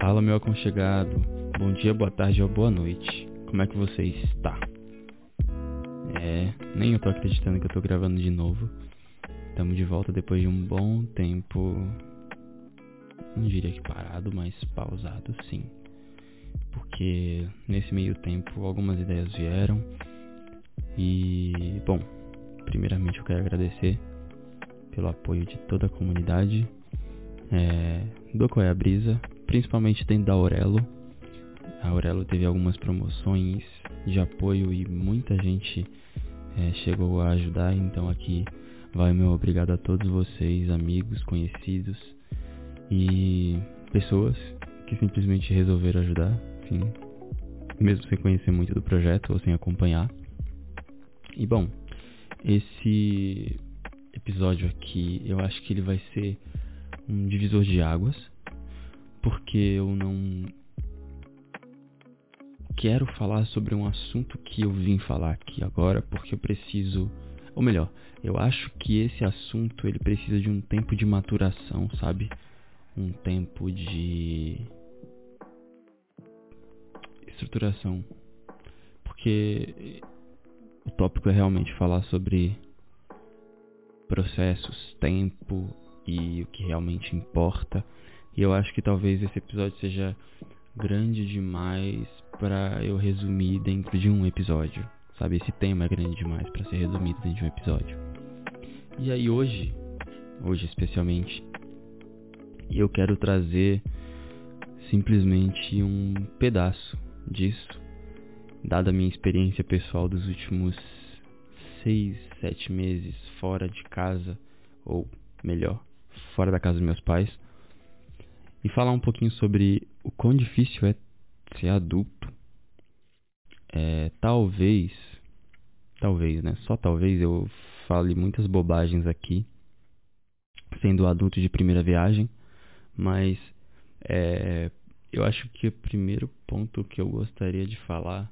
Fala, meu aconchegado. Bom dia, boa tarde ou boa noite. Como é que você está? É, nem eu tô acreditando que eu tô gravando de novo. Estamos de volta depois de um bom tempo. Não diria que parado, mas pausado sim. Porque nesse meio tempo algumas ideias vieram. E, bom, primeiramente eu quero agradecer pelo apoio de toda a comunidade é, do Qual é a Brisa, principalmente dentro da Aurelo. A Aurelo teve algumas promoções de apoio e muita gente é, chegou a ajudar, então aqui vai meu obrigado a todos vocês, amigos, conhecidos e pessoas que simplesmente resolveram ajudar, mesmo sem conhecer muito do projeto ou sem acompanhar. E bom, esse episódio aqui, eu acho que ele vai ser um divisor de águas, porque eu não quero falar sobre um assunto que eu vim falar aqui agora, porque eu preciso, ou melhor, eu acho que esse assunto ele precisa de um tempo de maturação, sabe? Um tempo de estruturação. Porque o tópico é realmente falar sobre processos, tempo e o que realmente importa. E eu acho que talvez esse episódio seja grande demais para eu resumir dentro de um episódio. Sabe, esse tema é grande demais para ser resumido dentro de um episódio. E aí hoje, hoje especialmente, eu quero trazer simplesmente um pedaço disso, dada a minha experiência pessoal dos últimos seis, sete meses fora de casa, ou melhor, fora da casa dos meus pais, e falar um pouquinho sobre o quão difícil é ser adulto. É, talvez, talvez, né? Só talvez eu fale muitas bobagens aqui, sendo adulto de primeira viagem, mas é, eu acho que o primeiro ponto que eu gostaria de falar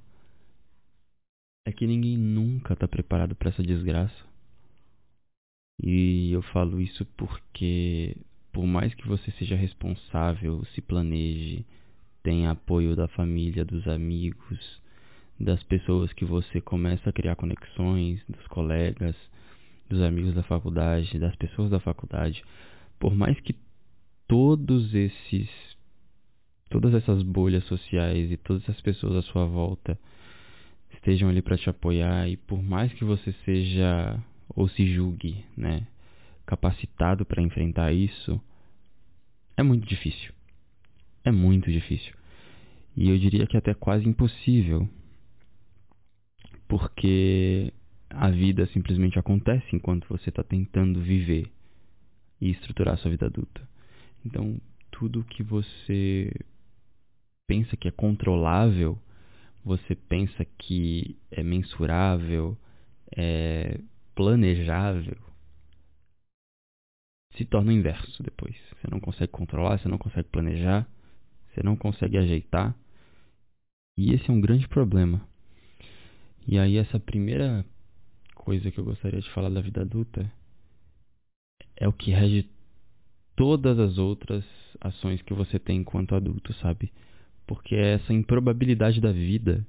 é que ninguém nunca está preparado para essa desgraça. E eu falo isso porque, por mais que você seja responsável, se planeje, tenha apoio da família, dos amigos, das pessoas que você começa a criar conexões, dos colegas, dos amigos da faculdade, das pessoas da faculdade, por mais que todos esses todas essas bolhas sociais e todas as pessoas à sua volta estejam ali para te apoiar e por mais que você seja ou se julgue, né, capacitado para enfrentar isso, é muito difícil. É muito difícil. E eu diria que é até quase impossível. Porque a vida simplesmente acontece enquanto você está tentando viver e estruturar sua vida adulta. Então, tudo que você pensa que é controlável, você pensa que é mensurável, é planejável, se torna o inverso depois. Você não consegue controlar, você não consegue planejar, você não consegue ajeitar. E esse é um grande problema. E aí essa primeira coisa que eu gostaria de falar da vida adulta é o que rege todas as outras ações que você tem enquanto adulto, sabe? Porque é essa improbabilidade da vida,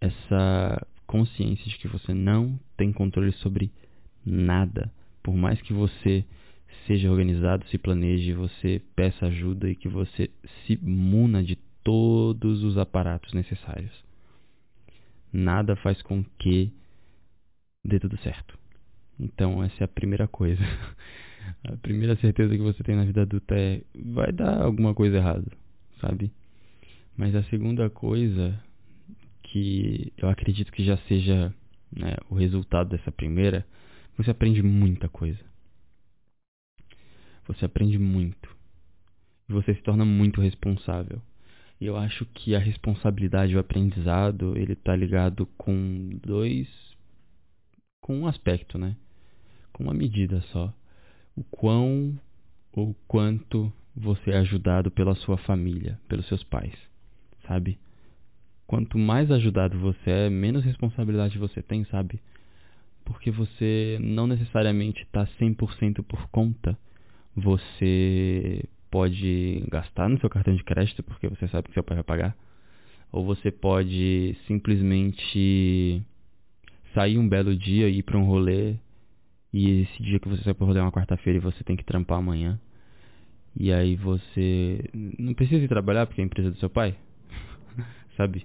essa consciência de que você não tem controle sobre nada, por mais que você seja organizado, se planeje, você peça ajuda e que você se muna de todos os aparatos necessários. Nada faz com que dê tudo certo. Então, essa é a primeira coisa. A primeira certeza que você tem na vida adulta é vai dar alguma coisa errada, sabe? Mas a segunda coisa que eu acredito que já seja né, o resultado dessa primeira, você aprende muita coisa. Você aprende muito. E você se torna muito responsável. E eu acho que a responsabilidade e o aprendizado, ele tá ligado com dois com um aspecto, né? Com uma medida só. O quão ou quanto você é ajudado pela sua família, pelos seus pais sabe? Quanto mais ajudado você é, menos responsabilidade você tem, sabe? Porque você não necessariamente está 100% por conta. Você pode gastar no seu cartão de crédito porque você sabe que seu pai vai pagar. Ou você pode simplesmente sair um belo dia e ir para um rolê e esse dia que você sai para rolê é uma quarta-feira e você tem que trampar amanhã. E aí você não precisa ir trabalhar porque é a empresa do seu pai. Sabe?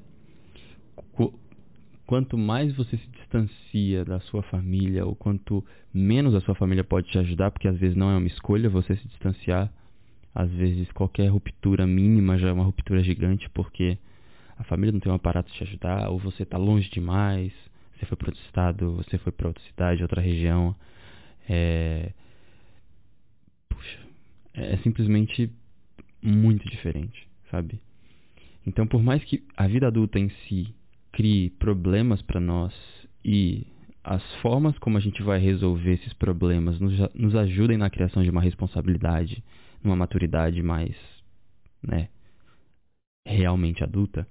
Quanto mais você se distancia da sua família, ou quanto menos a sua família pode te ajudar, porque às vezes não é uma escolha você se distanciar, às vezes qualquer ruptura mínima já é uma ruptura gigante, porque a família não tem um aparato te ajudar, ou você está longe demais, você foi para outro estado, você foi para outra cidade, outra região. É... Puxa, é simplesmente muito diferente, sabe? Então, por mais que a vida adulta em si crie problemas para nós e as formas como a gente vai resolver esses problemas nos, nos ajudem na criação de uma responsabilidade, numa maturidade mais, né, realmente adulta.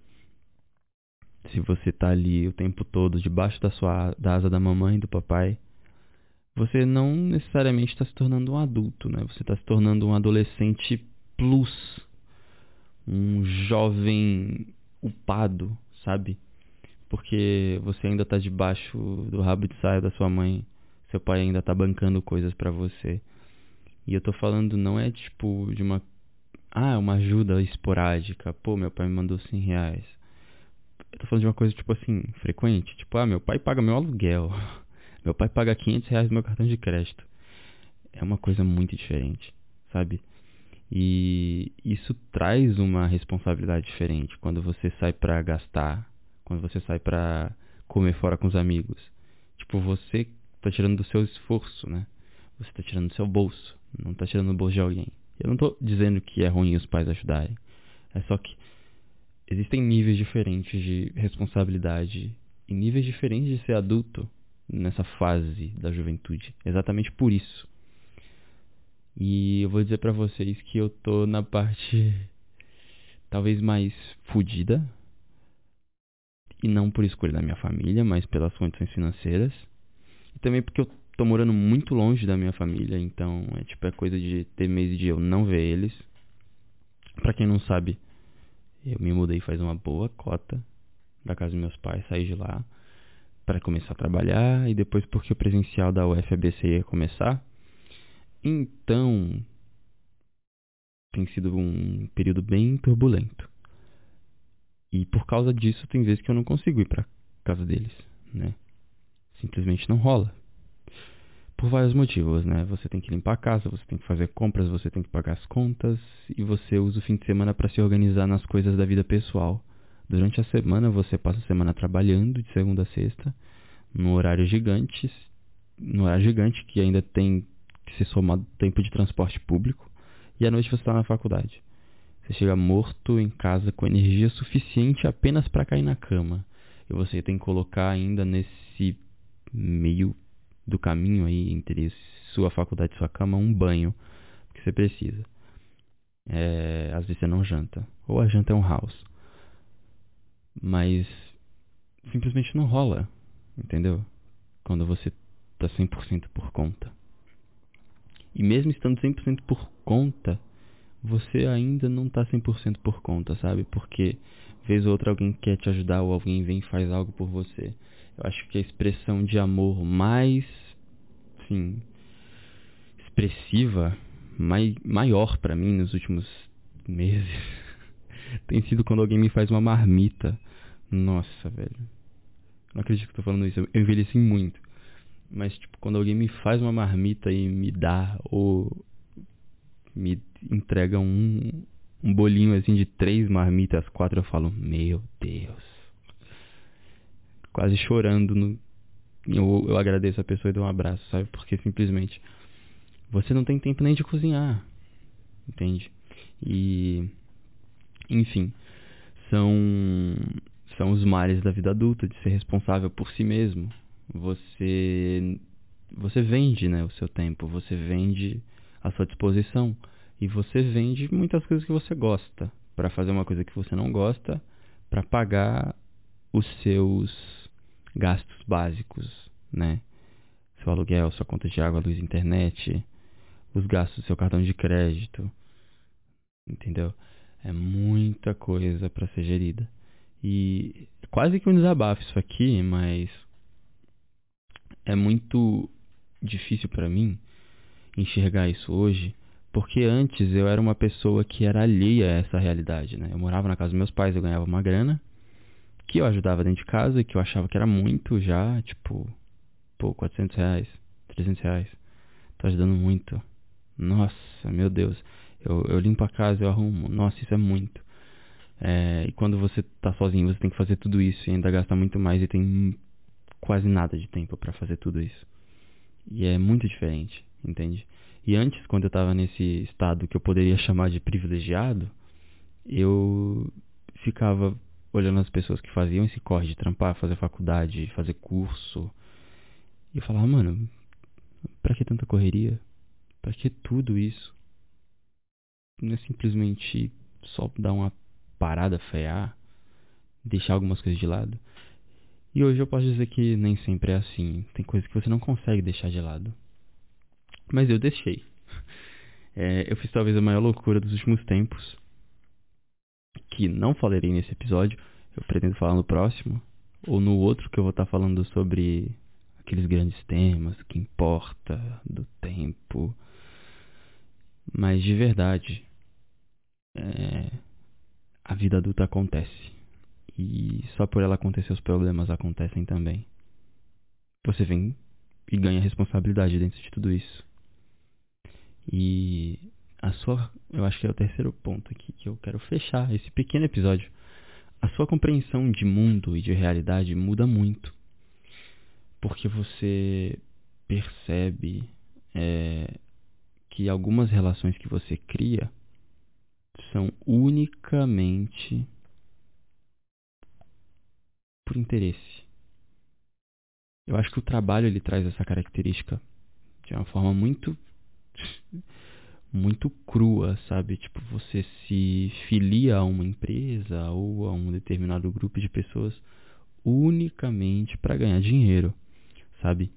Se você tá ali o tempo todo debaixo da sua da asa da mamãe e do papai, você não necessariamente está se tornando um adulto, né? Você está se tornando um adolescente plus, um jovem upado, sabe? Porque você ainda está debaixo do rabo de saia da sua mãe, seu pai ainda está bancando coisas para você. E eu tô falando não é tipo de uma ah, uma ajuda esporádica. Pô, meu pai me mandou 100 reais. Eu tô falando de uma coisa tipo assim, frequente. Tipo, ah, meu pai paga meu aluguel. Meu pai paga 500 reais no meu cartão de crédito. É uma coisa muito diferente, sabe? E isso traz uma responsabilidade diferente quando você sai pra gastar, quando você sai pra comer fora com os amigos. Tipo, você tá tirando do seu esforço, né? Você tá tirando do seu bolso, não tá tirando do bolso de alguém. Eu não tô dizendo que é ruim os pais ajudarem. É só que existem níveis diferentes de responsabilidade e níveis diferentes de ser adulto nessa fase da juventude. Exatamente por isso. E eu vou dizer para vocês que eu tô na parte talvez mais fodida. E não por escolha da minha família, mas pelas condições financeiras. E também porque eu tô morando muito longe da minha família, então é tipo é coisa de ter mês de eu não ver eles. Para quem não sabe, eu me mudei faz uma boa cota da casa dos meus pais, saí de lá para começar a trabalhar e depois porque o presencial da UFABC ia começar. Então, tem sido um período bem turbulento. E por causa disso, tem vezes que eu não consigo ir para casa deles, né? Simplesmente não rola. Por vários motivos, né? Você tem que limpar a casa, você tem que fazer compras, você tem que pagar as contas e você usa o fim de semana para se organizar nas coisas da vida pessoal. Durante a semana você passa a semana trabalhando de segunda a sexta, no horário gigante, no horário gigante que ainda tem que ser somado tempo de transporte público, e à noite você está na faculdade. Você chega morto em casa com energia suficiente apenas para cair na cama. E você tem que colocar ainda nesse meio do caminho aí entre sua faculdade e sua cama um banho que você precisa. É, às vezes você não janta. Ou a janta é um house. Mas simplesmente não rola, entendeu? Quando você tá 100% por conta. E mesmo estando 100% por conta, você ainda não tá 100% por conta, sabe? Porque vez ou outra alguém quer te ajudar ou alguém vem e faz algo por você. Eu acho que a expressão de amor mais, assim, expressiva, mai, maior para mim nos últimos meses tem sido quando alguém me faz uma marmita nossa, velho. Não acredito que eu tô falando isso. Eu envelheci muito. Mas, tipo, quando alguém me faz uma marmita e me dá, ou me entrega um, um bolinho assim de três marmitas, quatro, eu falo, meu Deus. Quase chorando. No, eu, eu agradeço a pessoa e dou um abraço, sabe? Porque simplesmente você não tem tempo nem de cozinhar. Entende? E. Enfim. São são os males da vida adulta, de ser responsável por si mesmo. Você você vende, né, o seu tempo, você vende a sua disposição e você vende muitas coisas que você gosta para fazer uma coisa que você não gosta, para pagar os seus gastos básicos, né? Seu aluguel, sua conta de água, luz, internet, os gastos do seu cartão de crédito, Entendeu? É muita coisa para ser gerida. E quase que um desabafo isso aqui, mas é muito difícil para mim enxergar isso hoje, porque antes eu era uma pessoa que era alheia a essa realidade, né? Eu morava na casa dos meus pais, eu ganhava uma grana que eu ajudava dentro de casa, que eu achava que era muito já, tipo, pô, 400 reais, 300 reais. Tô ajudando muito. Nossa, meu Deus. Eu, eu limpo a casa, eu arrumo. Nossa, isso é muito. É, e quando você tá sozinho, você tem que fazer tudo isso e ainda gasta muito mais e tem quase nada de tempo para fazer tudo isso. E é muito diferente, entende? E antes, quando eu tava nesse estado que eu poderia chamar de privilegiado, eu ficava olhando as pessoas que faziam esse corre de trampar, fazer faculdade, fazer curso. E eu falava, mano, pra que tanta correria? Pra que tudo isso? Não é simplesmente só dar uma parada, frear, deixar algumas coisas de lado. E hoje eu posso dizer que nem sempre é assim. Tem coisas que você não consegue deixar de lado. Mas eu deixei. É, eu fiz talvez a maior loucura dos últimos tempos que não falarei nesse episódio, eu pretendo falar no próximo, ou no outro que eu vou estar falando sobre aqueles grandes temas que importa, do tempo. Mas de verdade, é, a vida adulta acontece. E só por ela acontecer os problemas acontecem também. Você vem e ganha responsabilidade dentro de tudo isso. E a sua, eu acho que é o terceiro ponto aqui que eu quero fechar esse pequeno episódio. A sua compreensão de mundo e de realidade muda muito, porque você percebe é, que algumas relações que você cria são unicamente por interesse. Eu acho que o trabalho ele traz essa característica de uma forma muito muito crua, sabe? Tipo, você se filia a uma empresa ou a um determinado grupo de pessoas unicamente para ganhar dinheiro, sabe?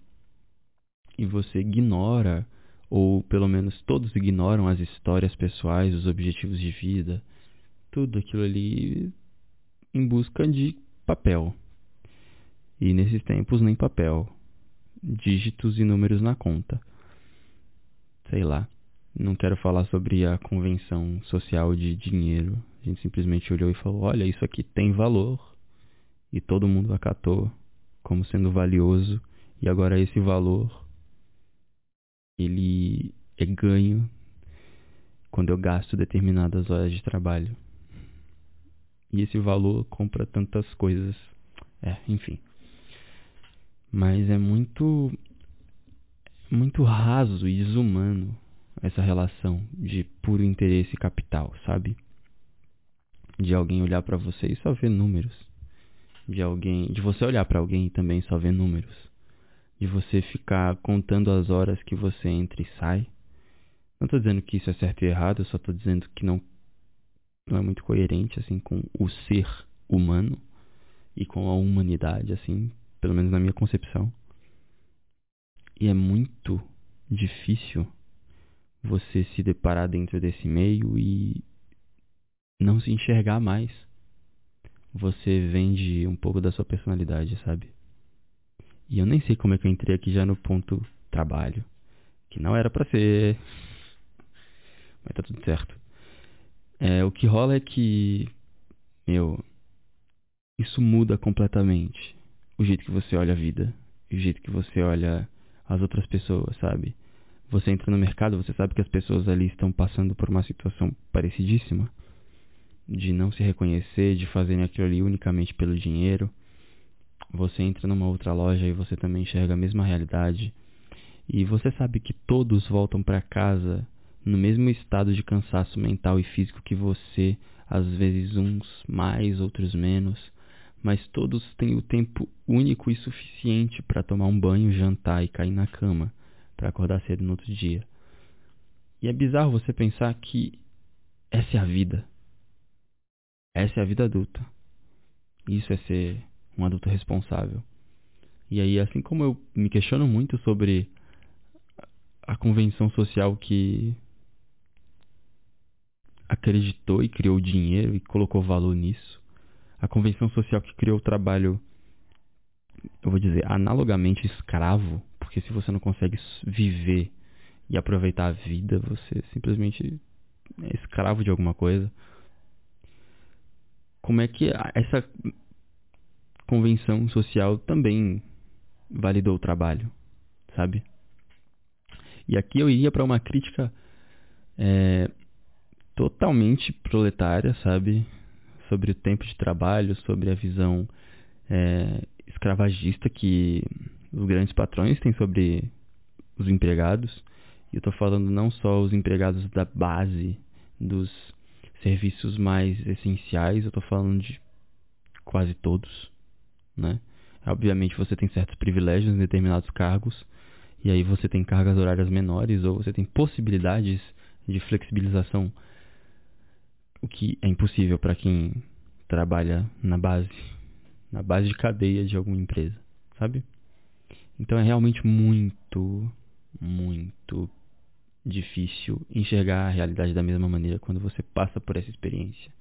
E você ignora, ou pelo menos todos ignoram as histórias pessoais, os objetivos de vida, tudo aquilo ali em busca de papel. E nesses tempos nem papel, dígitos e números na conta. Sei lá. Não quero falar sobre a convenção social de dinheiro. A gente simplesmente olhou e falou: olha, isso aqui tem valor. E todo mundo acatou como sendo valioso. E agora esse valor ele é ganho quando eu gasto determinadas horas de trabalho. E esse valor compra tantas coisas. É, enfim. Mas é muito muito raso e desumano essa relação de puro interesse capital, sabe? De alguém olhar para você e só ver números. De alguém, de você olhar para alguém e também só ver números. De você ficar contando as horas que você entra e sai. Não tô dizendo que isso é certo e errado, eu só tô dizendo que não não é muito coerente assim com o ser humano e com a humanidade assim, pelo menos na minha concepção. E é muito difícil você se deparar dentro desse meio e não se enxergar mais. Você vende um pouco da sua personalidade, sabe? E eu nem sei como é que eu entrei aqui já no ponto trabalho, que não era para ser. Mas tá tudo certo. É, o que rola é que, meu, isso muda completamente o jeito que você olha a vida, o jeito que você olha as outras pessoas, sabe? você entra no mercado, você sabe que as pessoas ali estão passando por uma situação parecidíssima de não se reconhecer, de fazerem aquilo ali unicamente pelo dinheiro. Você entra numa outra loja e você também enxerga a mesma realidade. E você sabe que todos voltam para casa no mesmo estado de cansaço mental e físico que você, às vezes uns mais, outros menos, mas todos têm o tempo único e suficiente para tomar um banho, jantar e cair na cama para acordar cedo no outro dia. E é bizarro você pensar que essa é a vida. Essa é a vida adulta. Isso é ser um adulto responsável. E aí, assim como eu me questiono muito sobre a convenção social que acreditou e criou dinheiro e colocou valor nisso. A convenção social que criou o trabalho, eu vou dizer, analogamente escravo, porque se você não consegue viver e aproveitar a vida, você simplesmente é escravo de alguma coisa. Como é que essa convenção social também validou o trabalho, sabe? E aqui eu iria para uma crítica é, totalmente proletária, sabe? Sobre o tempo de trabalho, sobre a visão é, escravagista que os grandes patrões têm sobre os empregados. E eu estou falando não só os empregados da base, dos serviços mais essenciais, eu estou falando de quase todos, né? Obviamente você tem certos privilégios em determinados cargos, e aí você tem cargas horárias menores ou você tem possibilidades de flexibilização, o que é impossível para quem trabalha na base, na base de cadeia de alguma empresa, sabe? Então é realmente muito, muito difícil enxergar a realidade da mesma maneira quando você passa por essa experiência.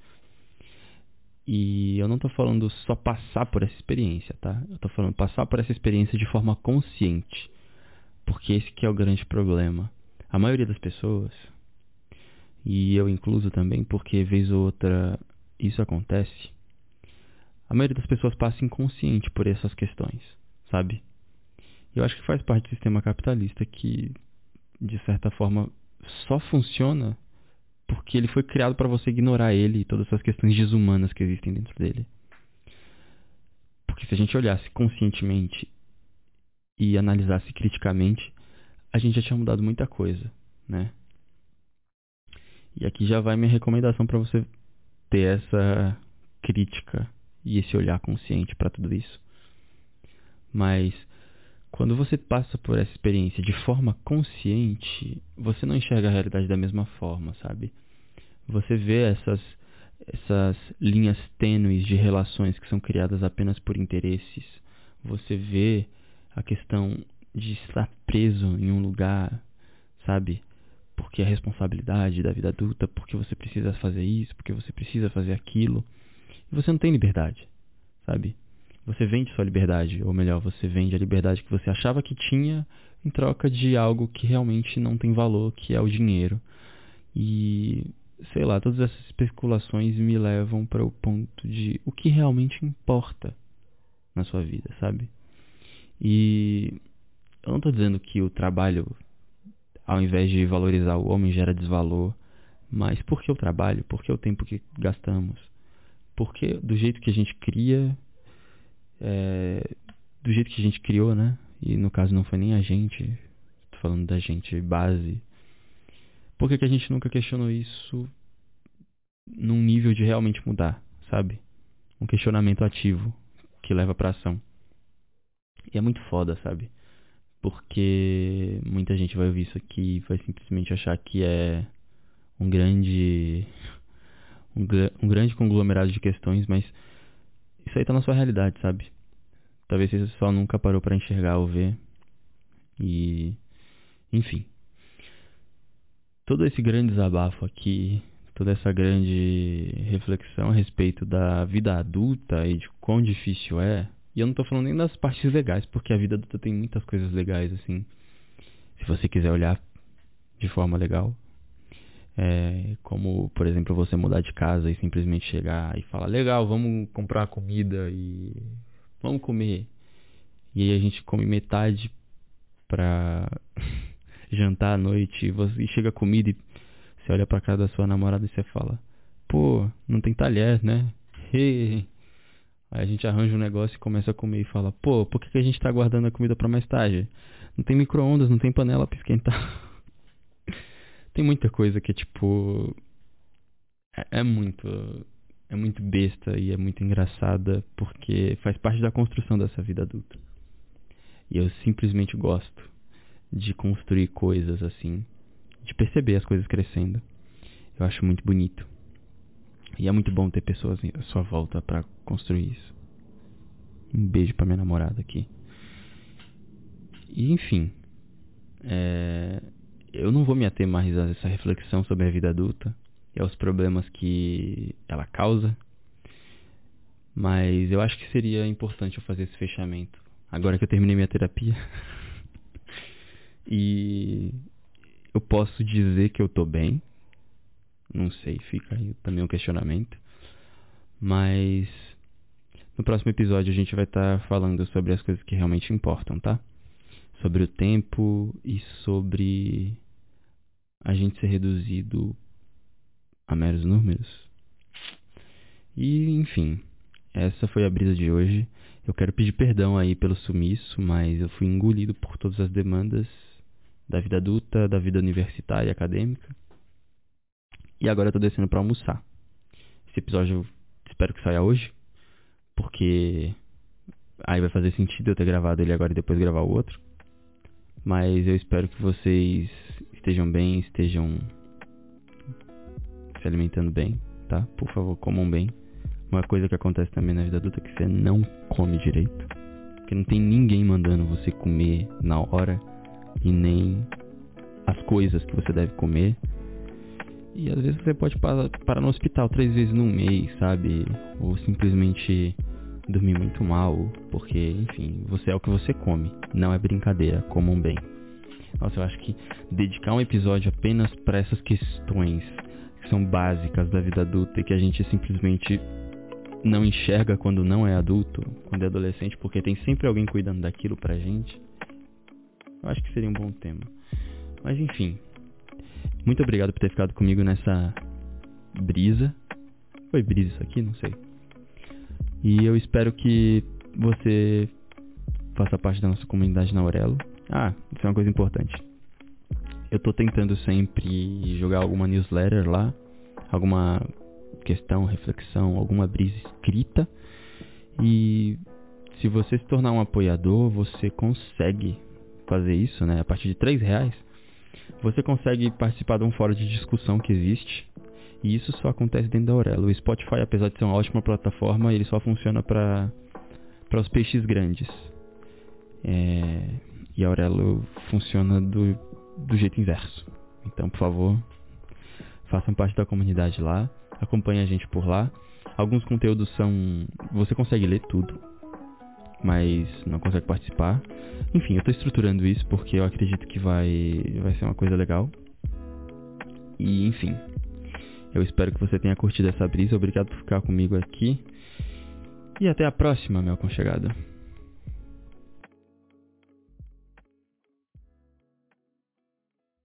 E eu não estou falando só passar por essa experiência, tá? Eu estou falando passar por essa experiência de forma consciente. Porque esse que é o grande problema. A maioria das pessoas, e eu incluso também, porque vez ou outra isso acontece, a maioria das pessoas passa inconsciente por essas questões, sabe? Eu acho que faz parte do sistema capitalista que, de certa forma, só funciona porque ele foi criado para você ignorar ele e todas essas questões desumanas que existem dentro dele. Porque se a gente olhasse conscientemente e analisasse criticamente, a gente já tinha mudado muita coisa, né? E aqui já vai minha recomendação para você ter essa crítica e esse olhar consciente para tudo isso. Mas quando você passa por essa experiência de forma consciente, você não enxerga a realidade da mesma forma, sabe? Você vê essas essas linhas tênues de relações que são criadas apenas por interesses. Você vê a questão de estar preso em um lugar, sabe? Porque é responsabilidade da vida adulta, porque você precisa fazer isso, porque você precisa fazer aquilo. E você não tem liberdade, sabe? Você vende sua liberdade, ou melhor, você vende a liberdade que você achava que tinha em troca de algo que realmente não tem valor, que é o dinheiro. E sei lá, todas essas especulações me levam para o ponto de o que realmente importa na sua vida, sabe? E eu não estou dizendo que o trabalho, ao invés de valorizar o homem, gera desvalor, mas por que o trabalho? Por que o tempo que gastamos? Porque do jeito que a gente cria, é, do jeito que a gente criou, né? E no caso não foi nem a gente, tô falando da gente base. Por que, que a gente nunca questionou isso num nível de realmente mudar, sabe? Um questionamento ativo que leva pra ação. E é muito foda, sabe? Porque muita gente vai ouvir isso aqui e vai simplesmente achar que é um grande um, um grande conglomerado de questões, mas isso aí tá na sua realidade, sabe? Talvez você só nunca parou para enxergar ou ver. E. Enfim. Todo esse grande desabafo aqui, toda essa grande reflexão a respeito da vida adulta e de quão difícil é. E eu não tô falando nem das partes legais, porque a vida adulta tem muitas coisas legais, assim. Se você quiser olhar de forma legal. É, como, por exemplo, você mudar de casa e simplesmente chegar e falar: Legal, vamos comprar comida e vamos comer. E aí a gente come metade pra jantar à noite e, você, e chega comida e você olha pra cara da sua namorada e você fala, pô, não tem talher, né? Aí a gente arranja um negócio e começa a comer e fala, pô, por que, que a gente tá guardando a comida para mais tarde? Não tem micro-ondas, não tem panela pra esquentar. tem muita coisa que, tipo, é, é muito é muito besta e é muito engraçada porque faz parte da construção dessa vida adulta. E eu simplesmente gosto de construir coisas assim, de perceber as coisas crescendo. Eu acho muito bonito. E é muito bom ter pessoas à sua volta para construir isso. Um beijo para minha namorada aqui. E enfim, é... eu não vou me ater mais a essa reflexão sobre a vida adulta, e aos problemas que ela causa. Mas eu acho que seria importante eu fazer esse fechamento agora que eu terminei minha terapia. e eu posso dizer que eu tô bem. Não sei, fica aí também um questionamento. Mas no próximo episódio a gente vai estar tá falando sobre as coisas que realmente importam, tá? Sobre o tempo e sobre a gente ser reduzido a meros números. E, enfim, essa foi a brisa de hoje. Eu quero pedir perdão aí pelo sumiço, mas eu fui engolido por todas as demandas da vida adulta, da vida universitária e acadêmica. E agora eu tô descendo para almoçar. Esse episódio espero que saia hoje, porque aí vai fazer sentido eu ter gravado ele agora e depois gravar o outro. Mas eu espero que vocês estejam bem, estejam se alimentando bem, tá? Por favor, comam bem. Uma coisa que acontece também na vida adulta é que você não come direito. Porque não tem ninguém mandando você comer na hora e nem as coisas que você deve comer. E às vezes você pode parar no hospital três vezes no mês, sabe? Ou simplesmente dormir muito mal, porque, enfim, você é o que você come. Não é brincadeira, comam bem. Nossa, eu acho que dedicar um episódio apenas para essas questões que são básicas da vida adulta e que a gente simplesmente não enxerga quando não é adulto, quando é adolescente, porque tem sempre alguém cuidando daquilo pra gente. Eu acho que seria um bom tema. Mas enfim. Muito obrigado por ter ficado comigo nessa brisa. Foi brisa isso aqui? Não sei. E eu espero que você faça parte da nossa comunidade na Aurelo. Ah, isso é uma coisa importante. Eu tô tentando sempre jogar alguma newsletter lá, alguma questão, reflexão, alguma brisa escrita. E se você se tornar um apoiador, você consegue fazer isso, né? A partir de três reais, você consegue participar de um fórum de discussão que existe. E isso só acontece dentro da Aurelo. O Spotify, apesar de ser uma ótima plataforma, ele só funciona para os peixes grandes. É, e a Aurelo funciona do, do jeito inverso. Então, por favor, façam parte da comunidade lá acompanhe a gente por lá. Alguns conteúdos são. Você consegue ler tudo, mas não consegue participar. Enfim, eu estou estruturando isso porque eu acredito que vai, vai ser uma coisa legal. E enfim, eu espero que você tenha curtido essa brisa. Obrigado por ficar comigo aqui. E até a próxima, meu aconchegado.